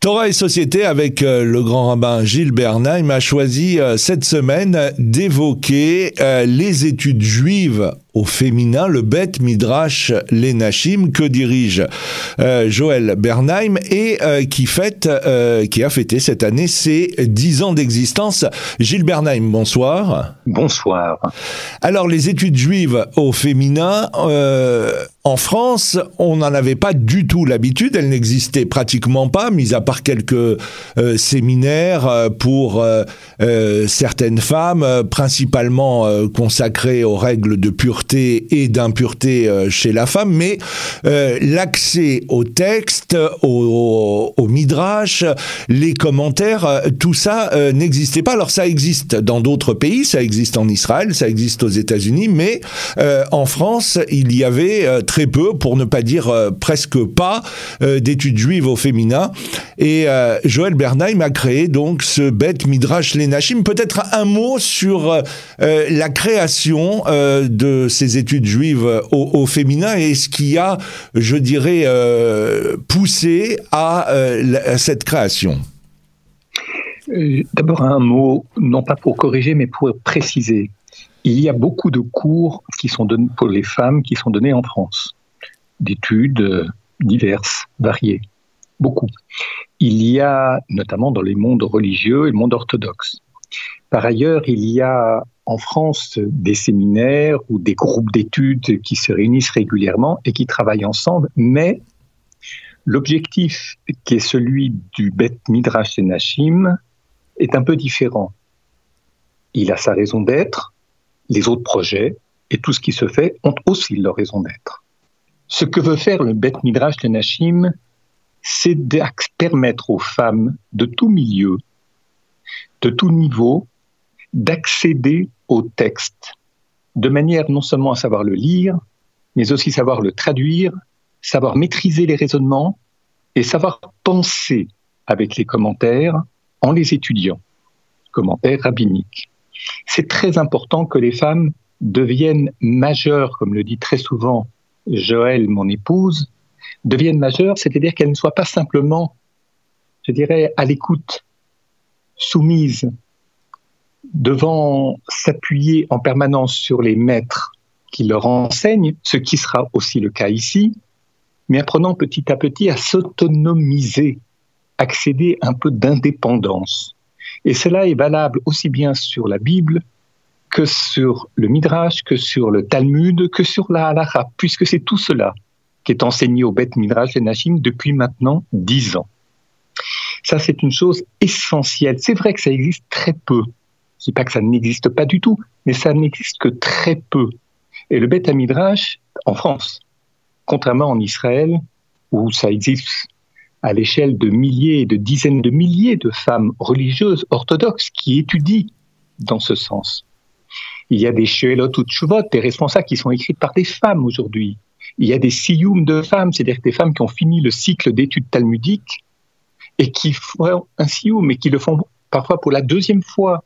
Torah et Société avec euh, le grand rabbin Gilles Bernheim a choisi euh, cette semaine d'évoquer euh, les études juives au féminin, le Bet Midrash Lenachim que dirige Joël Bernheim et qui fête, qui a fêté cette année ses dix ans d'existence. Gilles Bernheim, bonsoir. Bonsoir. Alors les études juives au féminin, en France, on n'en avait pas du tout l'habitude, elles n'existaient pratiquement pas, mis à part quelques euh, séminaires euh, pour euh, certaines femmes, principalement consacrés aux règles de pureté et d'impureté chez la femme, mais l'accès au texte, au, au, midrash, les commentaires, tout ça n'existait pas. Alors ça existe dans d'autres pays, ça existe en Israël, ça existe aux États-Unis, mais en France, il y avait très peu, pour ne pas dire presque pas, d'études juives au féminin. Et euh, Joël Bernheim a créé donc ce bête Midrash Lenachim. Peut-être un mot sur euh, la création euh, de ces études juives au, féminin et ce qui a, je dirais, poussé à, cette création. D'abord un mot, non pas pour corriger, mais pour préciser. Il y a beaucoup de cours qui sont donnés pour les femmes qui sont donnés en France, d'études diverses, variées beaucoup. Il y a notamment dans les mondes religieux et le monde orthodoxe. Par ailleurs, il y a en France des séminaires ou des groupes d'études qui se réunissent régulièrement et qui travaillent ensemble, mais l'objectif qui est celui du Bet Midrash et Nashim est un peu différent. Il a sa raison d'être, les autres projets et tout ce qui se fait ont aussi leur raison d'être. Ce que veut faire le Bet Midrash et Nashim, c'est de permettre aux femmes de tout milieu, de tout niveau, d'accéder au texte de manière non seulement à savoir le lire, mais aussi savoir le traduire, savoir maîtriser les raisonnements et savoir penser avec les commentaires en les étudiant, commentaires rabbiniques. C'est très important que les femmes deviennent majeures, comme le dit très souvent Joël, mon épouse, deviennent majeures, c'est-à-dire qu'elles ne soient pas simplement, je dirais, à l'écoute, soumises, devant s'appuyer en permanence sur les maîtres qui leur enseignent, ce qui sera aussi le cas ici, mais apprenant petit à petit à s'autonomiser, accéder un peu d'indépendance. Et cela est valable aussi bien sur la Bible que sur le Midrash, que sur le Talmud, que sur la Halacha, puisque c'est tout cela qui est enseigné au Beth Midrash et Nashim depuis maintenant dix ans. Ça, c'est une chose essentielle. C'est vrai que ça existe très peu. Je dis pas que ça n'existe pas du tout, mais ça n'existe que très peu. Et le Beth Midrash, en France, contrairement en Israël, où ça existe à l'échelle de milliers et de dizaines de milliers de femmes religieuses orthodoxes qui étudient dans ce sens. Il y a des Sheelot ou Tshuvot, des responsables qui sont écrits par des femmes aujourd'hui. Il y a des siyum de femmes, c'est-à-dire des femmes qui ont fini le cycle d'études talmudiques et qui font un siyum, mais qui le font parfois pour la deuxième fois.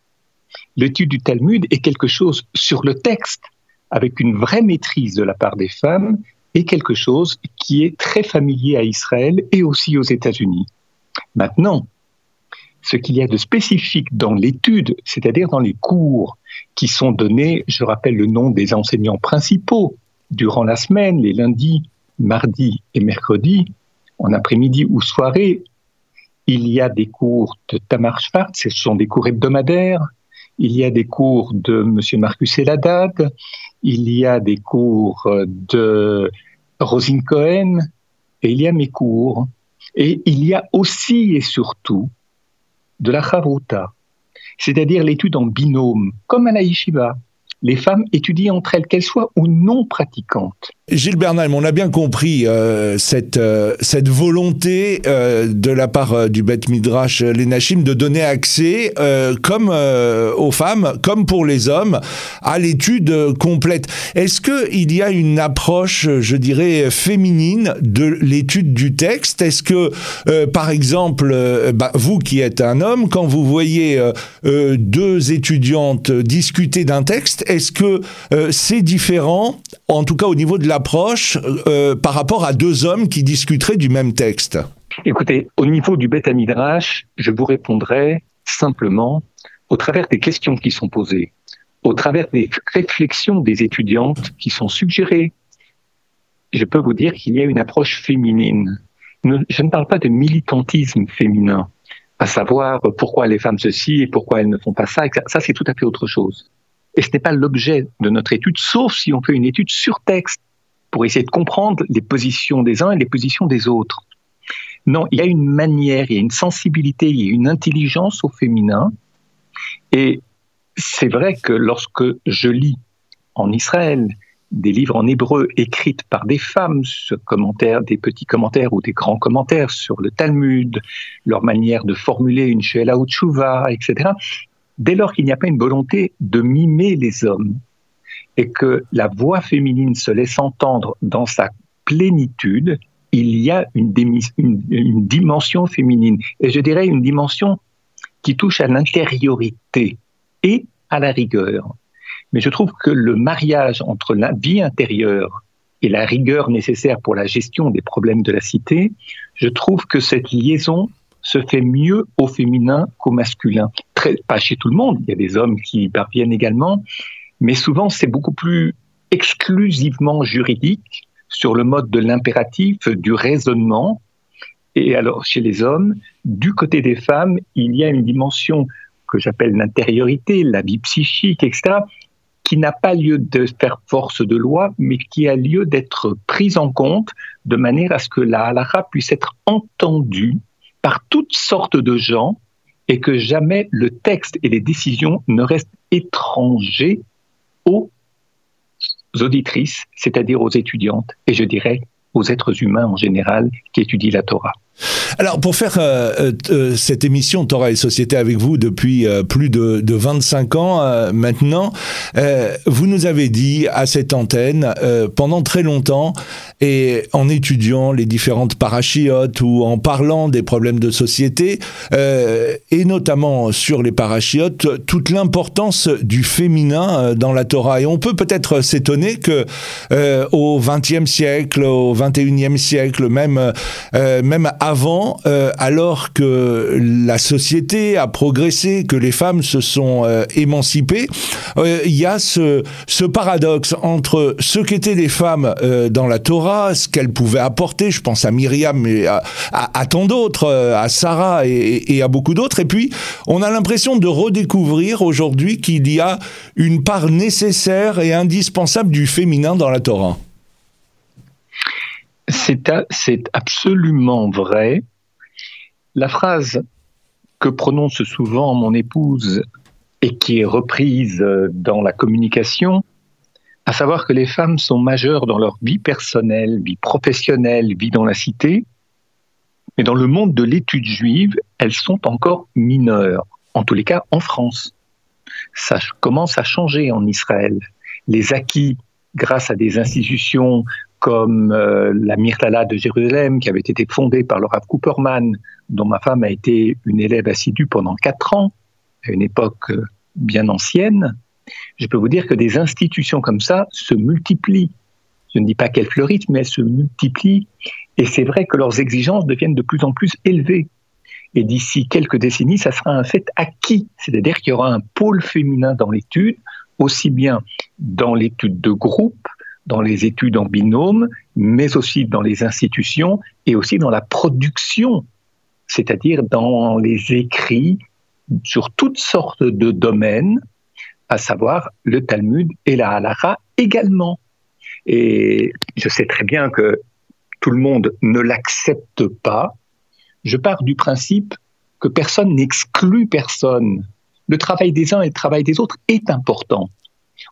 L'étude du Talmud est quelque chose sur le texte, avec une vraie maîtrise de la part des femmes, et quelque chose qui est très familier à Israël et aussi aux États-Unis. Maintenant, ce qu'il y a de spécifique dans l'étude, c'est-à-dire dans les cours qui sont donnés, je rappelle le nom des enseignants principaux, durant la semaine, les lundis, mardis et mercredis, en après-midi ou soirée, il y a des cours de Tamar Schwartz, ce sont des cours hebdomadaires. Il y a des cours de M. Marcus Eladad. Il y a des cours de Rosine Cohen. Et il y a mes cours. Et il y a aussi et surtout de la Chavruta, c'est-à-dire l'étude en binôme, comme à la yeshiva les femmes étudient entre elles, qu'elles soient ou non pratiquantes. Gilles Bernheim, on a bien compris euh, cette, euh, cette volonté euh, de la part du Beth Midrash Lenachim de donner accès, comme aux femmes, comme pour les hommes, à l'étude complète. Est-ce qu'il y a une approche, je dirais, féminine de l'étude du texte? Est-ce que, par exemple, bah, vous qui êtes un homme, quand vous voyez deux étudiantes discuter d'un texte, est-ce que c'est différent, en tout cas au niveau de la approche euh, par rapport à deux hommes qui discuteraient du même texte Écoutez, au niveau du Beth Midrash, je vous répondrai simplement au travers des questions qui sont posées, au travers des réflexions des étudiantes qui sont suggérées. Je peux vous dire qu'il y a une approche féminine. Je ne parle pas de militantisme féminin, à savoir pourquoi les femmes ceci et pourquoi elles ne font pas ça. Ça, c'est tout à fait autre chose. Et ce n'est pas l'objet de notre étude, sauf si on fait une étude sur texte pour essayer de comprendre les positions des uns et les positions des autres. Non, il y a une manière, il y a une sensibilité, il y a une intelligence au féminin. Et c'est vrai que lorsque je lis en Israël des livres en hébreu écrits par des femmes, ce commentaire, des petits commentaires ou des grands commentaires sur le Talmud, leur manière de formuler une Sheela ou etc., dès lors qu'il n'y a pas une volonté de mimer les hommes et que la voix féminine se laisse entendre dans sa plénitude, il y a une, dimension féminine, et je dirais une dimension qui touche à l'intériorité et à la rigueur. Mais je trouve que le mariage entre la vie intérieure et la rigueur nécessaire pour la gestion des problèmes de la cité, je trouve que cette liaison se fait mieux au féminin qu'au masculin. Pas chez tout le monde, il y a des hommes qui y parviennent également, mais souvent c'est beaucoup plus exclusivement juridique sur le mode de l'impératif, du raisonnement. Et alors, chez les hommes, du côté des femmes, il y a une dimension que j'appelle l'intériorité, la vie psychique, etc., qui n'a pas lieu de faire force de loi, mais qui a lieu d'être prise en compte de manière à ce que la halakha puisse être entendue par toutes sortes de gens et que jamais le texte et les décisions ne restent étrangers aux auditrices, c'est-à-dire aux étudiantes, et je dirais aux êtres humains en général qui étudient la Torah. Alors, pour faire euh, euh, euh, cette émission Torah et Société avec vous depuis plus de, de, 25 ans maintenant, vous nous avez dit à cette antenne, pendant très longtemps, et en étudiant les différentes parachiotes ou en parlant des problèmes de société, et notamment sur les parachiotes, toute l'importance du féminin dans la Torah. Et on peut peut-être s'étonner que au XXe siècle, au XXIe siècle, même, même avant, euh, alors que la société a progressé, que les femmes se sont euh, émancipées, euh, il y a ce, ce, paradoxe entre ce qu'étaient les femmes dans la Torah, ce qu'elles pouvaient apporter, je pense à Myriam et à, tant d'autres, à Sarah et, et à beaucoup d'autres, et puis on a l'impression de redécouvrir aujourd'hui qu'il y a une part nécessaire et indispensable du féminin dans la Torah. C'est absolument vrai. La phrase que prononce souvent mon épouse et qui est reprise dans la communication, à savoir que les femmes sont majeures dans leur vie personnelle, vie professionnelle, vie dans la cité, mais dans le monde de l'étude juive, elles sont encore mineures, en tous les cas en France. Ça commence à changer en Israël. Les acquis grâce à des institutions comme euh, la Myrtala de Jérusalem, qui avait été fondée par le Cooperman, dont ma femme a été une élève assidue pendant quatre ans, à une époque euh, bien ancienne, je peux vous dire que des institutions comme ça se multiplient. Je ne dis pas qu'elles fleurissent, mais elles se multiplient. Et c'est vrai que leurs exigences deviennent de plus en plus élevées. Et d'ici quelques décennies, ça sera un fait acquis. C'est-à-dire qu'il y aura un pôle féminin dans l'étude, aussi bien dans l'étude de groupe dans les études en binôme, mais aussi dans les institutions et aussi dans la production, c'est-à-dire dans les écrits sur toutes sortes de domaines, à savoir le Talmud et la halakha également. Et je sais très bien que tout le monde ne l'accepte pas. Je pars du principe que personne n'exclut personne. Le travail des uns et le travail des autres est important.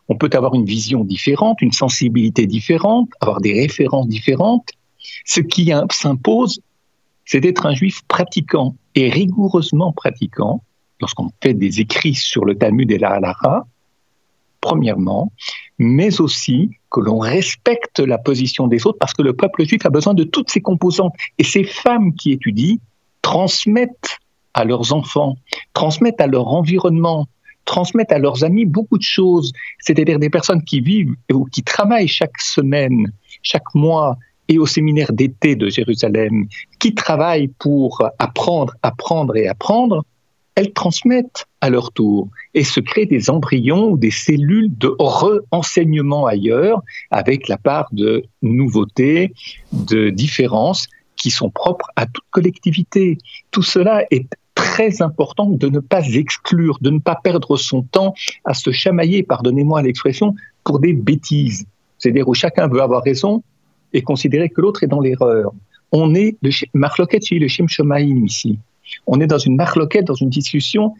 On peut avoir une vision différente, une sensibilité différente, avoir des références différentes. Ce qui s'impose, c'est d'être un juif pratiquant et rigoureusement pratiquant lorsqu'on fait des écrits sur le Talmud et la Halara, premièrement, mais aussi que l'on respecte la position des autres parce que le peuple juif a besoin de toutes ces composantes. Et ces femmes qui étudient transmettent à leurs enfants, transmettent à leur environnement, transmettent à leurs amis beaucoup de choses, c'est-à-dire des personnes qui vivent ou qui travaillent chaque semaine, chaque mois et au séminaire d'été de Jérusalem, qui travaillent pour apprendre, apprendre et apprendre, elles transmettent à leur tour et se créent des embryons ou des cellules de re-enseignement ailleurs avec la part de nouveautés, de différences qui sont propres à toute collectivité. Tout cela est très important de ne pas exclure, de ne pas perdre son temps à se chamailler, pardonnez-moi l'expression, pour des bêtises. C'est-à-dire où chacun veut avoir raison et considérer que l'autre est dans l'erreur. On est le marloquette chez le Shem Shomaim ici. On est dans une marloquette, dans une discussion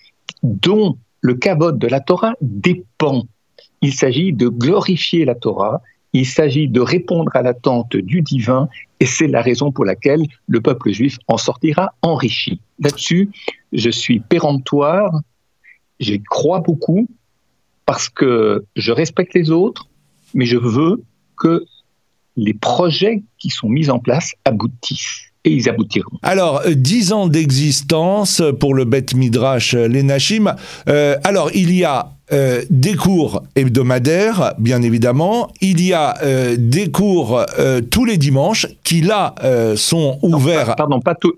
dont le cavote de la Torah dépend. Il s'agit de glorifier la Torah, il s'agit de répondre à l'attente du divin, et c'est la raison pour laquelle le peuple juif en sortira enrichi. Là-dessus, je suis péremptoire, j'y crois beaucoup, parce que je respecte les autres, mais je veux que les projets qui sont mis en place aboutissent et ils aboutiront. Alors, euh, dix ans d'existence pour le Bet Midrash euh, Lenachim. Euh, alors, il y a des cours hebdomadaires, bien évidemment. Il y a des cours tous les dimanches qui, là, sont ouverts. pardon, pas, tout,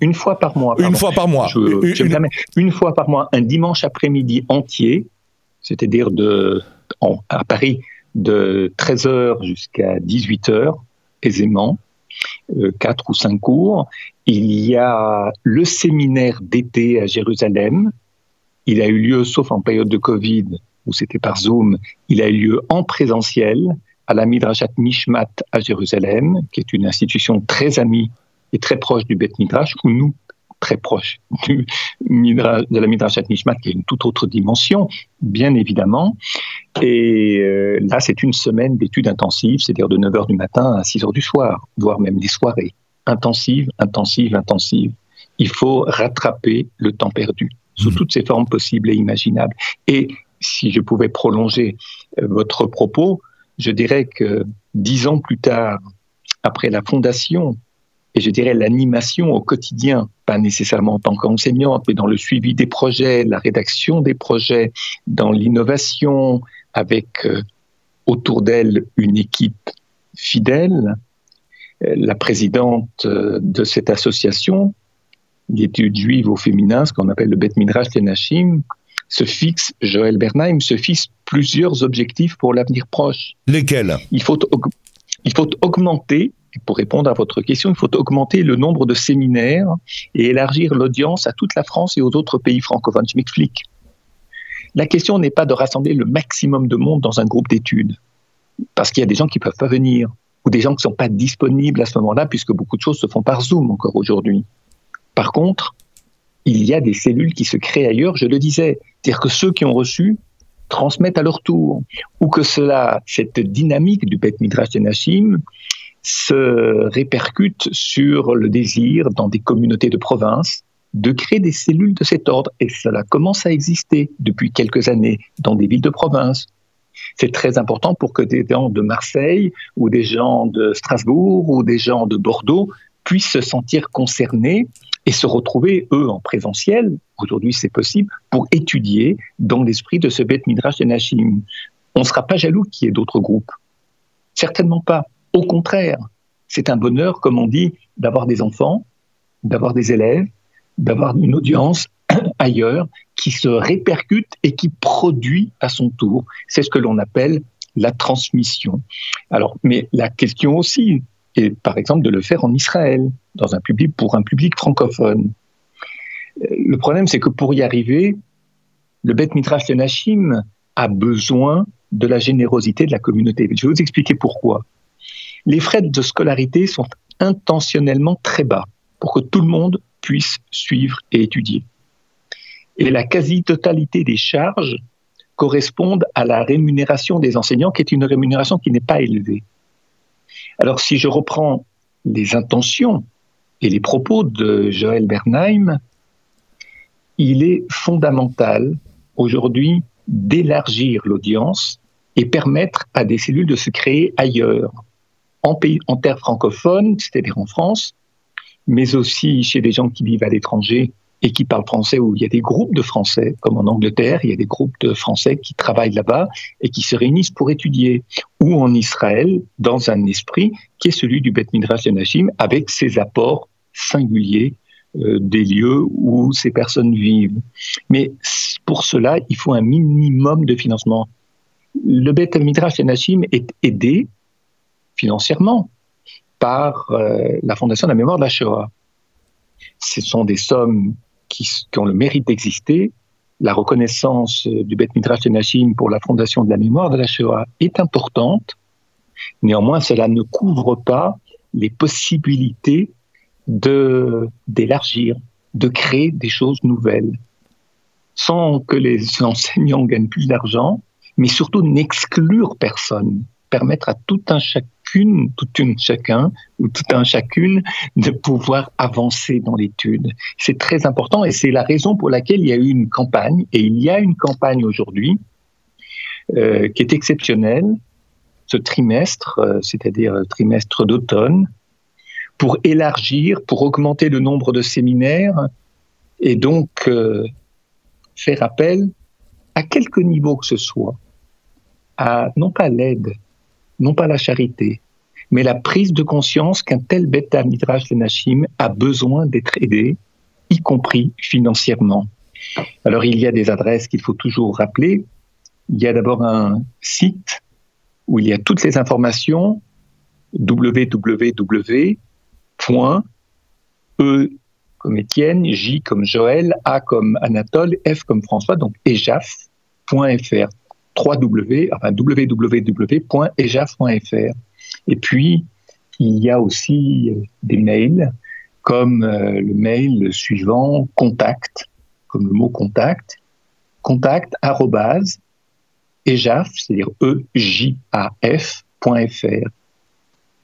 une, fois par mois. Une fois par mois. une, une, fois par mois, un dimanche après-midi entier, c'est-à-dire de, à Paris de 13h jusqu'à 18h, aisément quatre ou cinq cours. Il y a le séminaire d'été à Jérusalem. Il a eu lieu, sauf en période de Covid, où c'était par Zoom, il a eu lieu en présentiel à la Midrashat Mishmat à Jérusalem, qui est une institution très amie et très proche du Beth Midrash, où nous très proche du de la Midrashat Nishmat, qui est une toute autre dimension, bien évidemment. Et euh, là, c'est une semaine d'études intensives, c'est-à-dire de 9h du matin à 6h du soir, voire même des soirées. Intensives, intensives, intensives. Il faut rattraper le temps perdu, sous mmh. toutes ses formes possibles et imaginables. Et si je pouvais prolonger euh, votre propos, je dirais que dix ans plus tard, après la fondation et je dirais l'animation au quotidien, pas nécessairement en tant qu'enseignante, mais dans le suivi des projets, la rédaction des projets, dans l'innovation, avec euh, autour d'elle une équipe fidèle. Euh, la présidente euh, de cette association d'études juives au féminin, ce qu'on appelle le Bet Midrash Tenachim, se fixe, Joël Bernheim, se fixe plusieurs objectifs pour l'avenir proche. Lesquels? Il faut, il faut augmenter pour répondre à votre question, il faut augmenter le nombre de séminaires et élargir l'audience à toute la France et aux autres pays francophones. Je m'explique. La question n'est pas de rassembler le maximum de monde dans un groupe d'études, parce qu'il y a des gens qui ne peuvent pas venir, ou des gens qui ne sont pas disponibles à ce moment-là, puisque beaucoup de choses se font par Zoom encore aujourd'hui. Par contre, il y a des cellules qui se créent ailleurs, je le disais. C'est-à-dire que ceux qui ont reçu transmettent à leur tour, ou que cela, cette dynamique du Bet Midrash Tenachim, se répercute sur le désir dans des communautés de province de créer des cellules de cet ordre. Et cela commence à exister depuis quelques années dans des villes de province. C'est très important pour que des gens de Marseille ou des gens de Strasbourg ou des gens de Bordeaux puissent se sentir concernés et se retrouver, eux, en présentiel, aujourd'hui c'est possible, pour étudier dans l'esprit de ce Beth Midrash de Nashim. On ne sera pas jaloux qu'il y ait d'autres groupes. Certainement pas. Au contraire, c'est un bonheur, comme on dit, d'avoir des enfants, d'avoir des élèves, d'avoir une audience ailleurs qui se répercute et qui produit à son tour. C'est ce que l'on appelle la transmission. Alors, mais la question aussi est, par exemple, de le faire en Israël, public pour un public francophone. Euh, le problème, c'est que pour y arriver, le Beth Midrash Nashim a besoin de la générosité de la communauté. Je vais vous expliquer pourquoi les frais de scolarité sont intentionnellement très bas pour que tout le monde puisse suivre et étudier. Et la quasi-totalité des charges correspondent à la rémunération des enseignants, qui est une rémunération qui n'est pas élevée. Alors si je reprends les intentions et les propos de Joël Bernheim, il est fondamental aujourd'hui d'élargir l'audience et permettre à des cellules de se créer ailleurs, en, terre francophone, c'est-à-dire en France, mais aussi chez des gens qui vivent à l'étranger et qui parlent français, où il y a des groupes de Français, comme en Angleterre, il y a des groupes de Français qui travaillent là-bas et qui se réunissent pour étudier, ou en Israël, dans un esprit qui est celui du Beth Midrash de Nashim, avec ses apports singuliers euh, des lieux où ces personnes vivent. Mais pour cela, il faut un minimum de financement. Le Beth Midrash de Nashim est aidé financièrement par euh, la Fondation de la mémoire de la Shoah. Ce sont des sommes qui, ont le mérite d'exister. La reconnaissance euh, du Beth Midrash de Nashim pour la Fondation de la mémoire de la Shoah est importante. Néanmoins, cela ne couvre pas les possibilités de d'élargir, de créer des choses nouvelles, sans que les enseignants gagnent plus d'argent, mais surtout n'exclure personne, permettre à tout un chacune, toute une chacun ou tout un chacune de pouvoir avancer dans l'étude. C'est très important et c'est la raison pour laquelle il y a eu une campagne et il y a une campagne aujourd'hui euh, qui est exceptionnelle ce trimestre, euh, c'est-à-dire trimestre d'automne, pour élargir, pour augmenter le nombre de séminaires et donc euh, faire appel à quelque niveau que ce soit, à non pas l'aide, non pas la charité, mais la prise de conscience qu'un tel bêta midrash de Nashim a besoin d'être aidé, y compris financièrement. Alors il y a des adresses qu'il faut toujours rappeler. Il y a d'abord un site où il y a toutes les informations www point E comme Étienne, J comme Joël, A comme Anatole, F comme François, donc ejaf.fr. 3W, enfin www.ejaf.fr. Et puis, il y a aussi des mails, comme euh, le mail suivant, contact, comme le mot contact, contact ejaf, c'est-à-dire E-J-A-F.fr.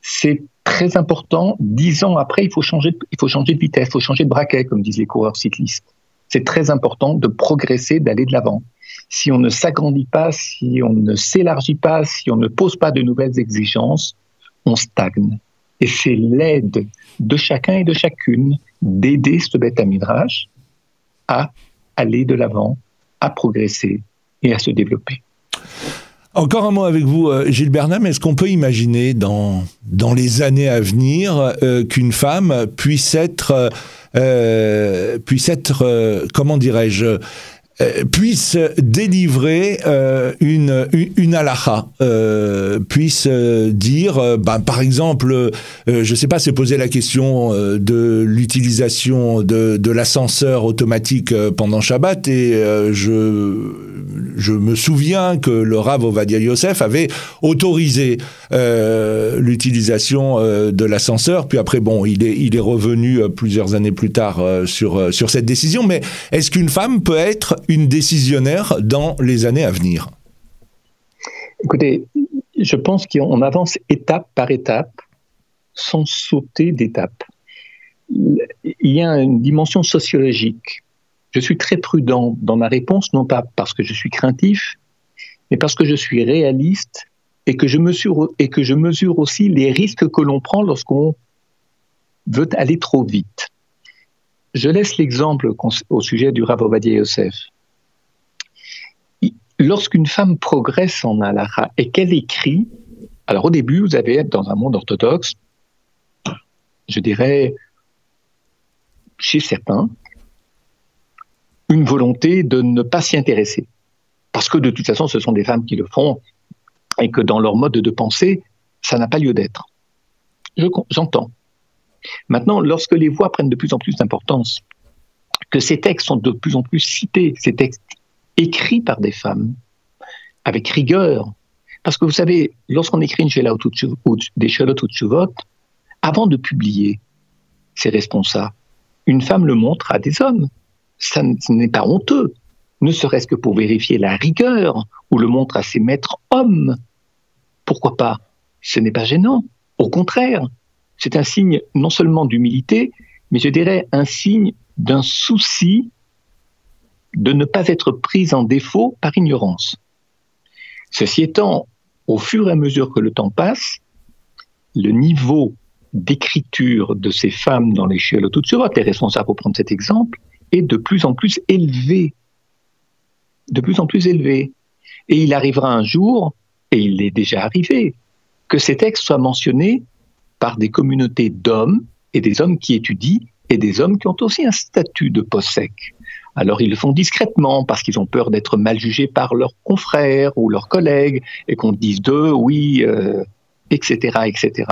C'est très important. Dix ans après, il faut changer, il faut changer de vitesse, il faut changer de braquet, comme disent les coureurs cyclistes. C'est très important de progresser, d'aller de l'avant. Si on ne s'agrandit pas, si on ne s'élargit pas, si on ne pose pas de nouvelles exigences, on stagne. Et c'est l'aide de chacun et de chacune d'aider ce bête à midrash à aller de l'avant, à progresser et à se développer. Encore un mot avec vous, euh, Gilles Bernam. Est-ce qu'on peut imaginer dans, dans les années à venir euh, qu'une femme puisse être, euh, comment dirais-je, puisse délivrer une, une puisse dire, ben, par exemple, je sais pas, c'est poser la question de l'utilisation de, de l'ascenseur automatique pendant Shabbat et je, je me souviens que le Rav Ovadia Yosef avait autorisé l'utilisation de l'ascenseur, puis après, bon, il est, revenu plusieurs années plus tard sur, sur cette décision, mais est-ce qu'une femme peut être une décisionnaire dans les années à venir? Écoutez, je pense qu'on avance étape par étape sans sauter d'étape. Il y a une dimension sociologique. Je suis très prudent dans ma réponse, non pas parce que je suis craintif, mais parce que je suis réaliste et que je mesure, et que je mesure aussi les risques que l'on prend lorsqu'on veut aller trop vite. Je laisse l'exemple au sujet du Rav Yosef lorsqu'une femme progresse en halakha et qu'elle écrit, alors au début, vous allez être dans un monde orthodoxe, je dirais, chez certains, une volonté de ne pas s'y intéresser. Parce que de toute façon, ce sont des femmes qui le font et que dans leur mode de pensée, ça n'a pas lieu d'être. J'entends. Maintenant, lorsque les voix prennent de plus en plus d'importance, que ces textes sont de plus en plus cités, ces textes écrit par des femmes, avec rigueur. Parce que vous savez, lorsqu'on écrit une Shela ou des avant de publier, c'est responsable. Une femme le montre à des hommes. Ça n'est pas honteux, ne serait-ce que pour vérifier la rigueur, ou le montre à ses maîtres hommes. Pourquoi pas? Ce n'est pas gênant. Au contraire, c'est un signe non seulement d'humilité, mais je dirais un signe d'un souci de ne pas être prise en défaut par ignorance. Ceci étant, au fur et à mesure que le temps passe, le niveau d'écriture de ces femmes dans les Shiolot est responsable pour prendre cet exemple, est de plus en plus élevé. De plus en plus élevé. Et il arrivera un jour, et il est déjà arrivé, que ces textes soient mentionnés par des communautés d'hommes et des hommes qui étudient et des hommes qui ont aussi un statut de possèque. Alors ils le font discrètement parce qu'ils ont peur d'être mal jugés par leurs confrères ou leurs collègues et qu'on dise d'eux oui, etc., euh, etc.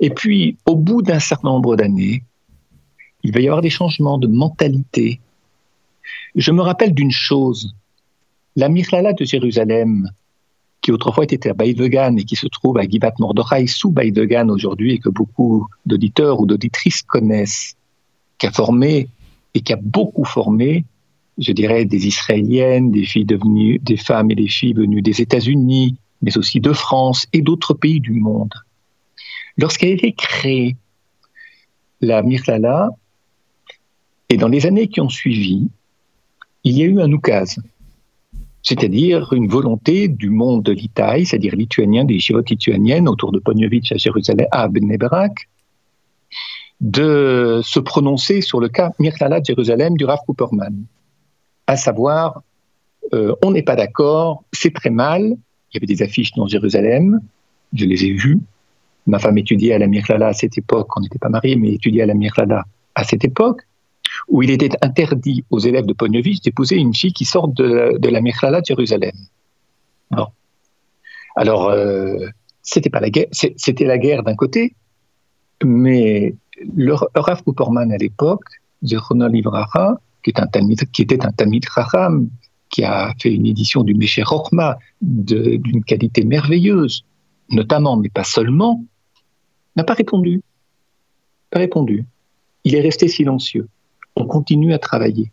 Et puis au bout d'un certain nombre d'années, il va y avoir des changements de mentalité. Je me rappelle d'une chose. La Mirlala de Jérusalem, qui autrefois était à Baïdegan et qui se trouve à Givat Mordechai sous Baïdegan aujourd'hui et que beaucoup d'auditeurs ou d'auditrices connaissent, qui a formé et qui a beaucoup formé, je dirais, des Israéliennes, des filles devenues, des femmes et des filles venues des États-Unis, mais aussi de France et d'autres pays du monde. Lorsqu'elle a été créée, la Mirlala, et dans les années qui ont suivi, il y a eu un oukaz, c'est-à-dire une volonté du monde de c'est-à-dire lituanien, des yeshivot lituaniennes autour de Ponyovitch à Jérusalem, à Bnei-Brak, de se prononcer sur le cas Mirlala de Jérusalem du Rav Cooperman, à savoir, euh, on n'est pas d'accord, c'est très mal, il y avait des affiches dans Jérusalem, je les ai vues, ma femme étudiait à la Mirlala à cette époque, on n'était pas mariés, mais étudiait à la Mirlala à cette époque, où il était interdit aux élèves de Pognovitch d'épouser une fille qui sort de, la Mechlala de Jérusalem. Alors, euh, c'était pas la guerre, c'était la guerre d'un côté, mais le Rav Cooperman à l'époque, Zechona Livracha, qui, est un qui était un Talmid Raham, qui a fait une édition du Mesher Rochma d'une qualité merveilleuse, notamment, mais pas seulement, n'a pas répondu. Pas répondu. Il est resté silencieux on continue à travailler.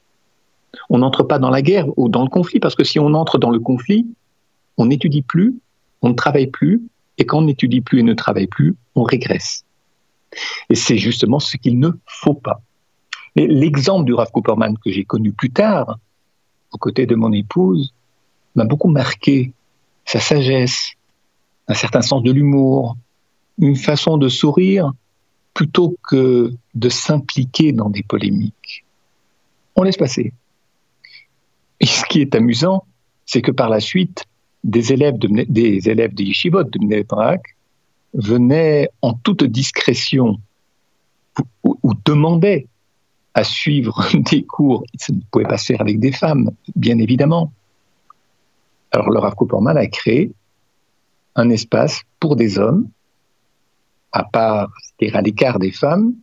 On n'entre pas dans la guerre ou dans le conflit, parce que si on entre dans le conflit, on n'étudie plus, on ne travaille plus, et quand on n'étudie plus et ne travaille plus, on régresse. Et c'est justement ce qu'il ne faut pas. L'exemple du Rav Cooperman que j'ai connu plus tard, aux côtés de mon épouse, m'a beaucoup marqué. Sa sagesse, un certain sens de l'humour, une façon de sourire plutôt que de s'impliquer dans des polémiques. On laisse passer. Et ce qui est amusant, c'est que par la suite, des élèves de, des élèves de Yeshivot de Mnebrak venaient en toute discrétion ou, demandaient à suivre des cours. Ça ne pouvait pas se faire avec des femmes, bien évidemment. Alors le Rav a créé un espace pour des hommes à part à l'écart des femmes,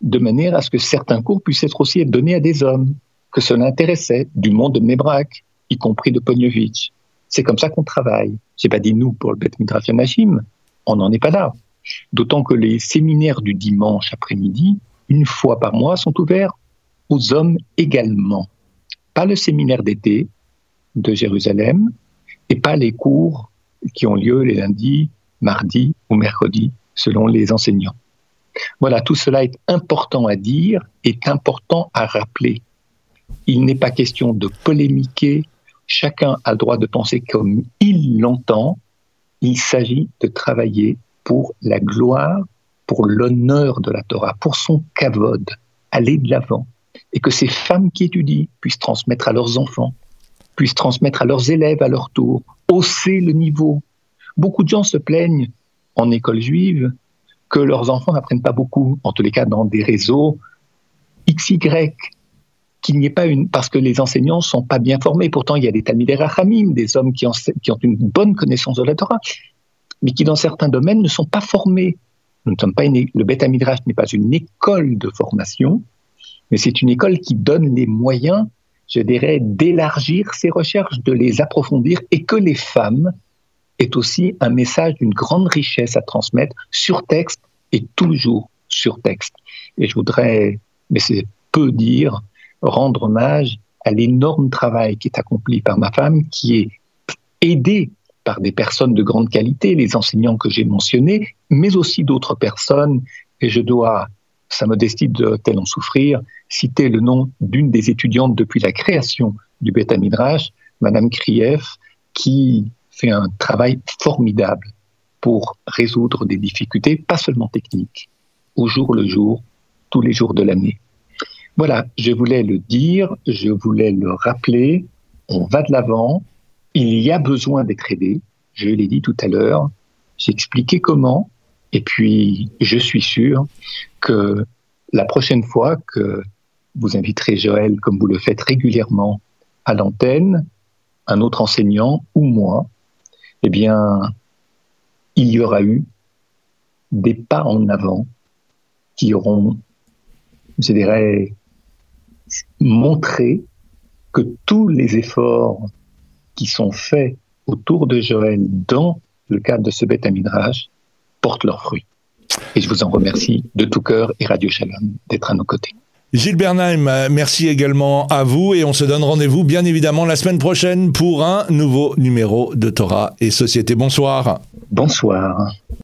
de manière à ce que certains cours puissent être aussi donnés à des hommes, que cela intéressait, du monde de Mebrak, y compris de Pognovitch. C'est comme ça qu'on travaille. J'ai pas dit nous pour le Bet Midrash on n'en est pas là. D'autant que les séminaires du dimanche après-midi, une fois par mois, sont ouverts aux hommes également. Pas le séminaire d'été de Jérusalem et pas les cours qui ont lieu les lundis, mardis ou mercredis selon les enseignants. Voilà, tout cela est important à dire, est important à rappeler. Il n'est pas question de polémiquer, chacun a le droit de penser comme il l'entend, il s'agit de travailler pour la gloire, pour l'honneur de la Torah, pour son kavod, aller de l'avant, et que ces femmes qui étudient puissent transmettre à leurs enfants, puissent transmettre à leurs élèves à leur tour, hausser le niveau. Beaucoup de gens se plaignent en école juive que leurs enfants n'apprennent pas beaucoup, en tous les cas dans des réseaux XY, qu'il n'y ait pas une, parce que les enseignants sont pas bien formés. Pourtant, il y a des Talmidei Rachamim, des hommes qui ont, une bonne connaissance de la Torah, mais qui dans certains domaines ne sont pas formés. Nous ne sommes pas le Beth Midrash n'est pas une école de formation, mais c'est une école qui donne les moyens, je dirais, d'élargir ses recherches, de les approfondir et que les femmes est aussi un message d'une grande richesse à transmettre sur texte et toujours sur texte. Et je voudrais, mais c'est peu dire, rendre hommage à l'énorme travail qui est accompli par ma femme, qui est aidée par des personnes de grande qualité, les enseignants que j'ai mentionnés, mais aussi d'autres personnes. Et je dois, sa modestie doit-elle en souffrir, citer le nom d'une des étudiantes depuis la création du Beta Midrash, Madame Krief, qui fait un travail formidable pour résoudre des difficultés, pas seulement techniques, au jour le jour, tous les jours de l'année. Voilà, je voulais le dire, je voulais le rappeler, on va de l'avant, il y a besoin d'être aidé, je l'ai dit tout à l'heure, j'ai expliqué comment, et puis je suis sûr que la prochaine fois que vous inviterez Joël, comme vous le faites régulièrement à l'antenne, un autre enseignant ou moi, eh bien, il y aura eu des pas en avant qui auront, je dirais, montré que tous les efforts qui sont faits autour de Joël dans le cadre de ce bête à midrash portent leurs fruits. Et je vous en remercie de tout cœur et Radio Shalom d'être à nos côtés. Gilles Bernheim, merci également à vous et on se donne rendez-vous bien évidemment la semaine prochaine pour un nouveau numéro de Torah et Société. Bonsoir. Bonsoir.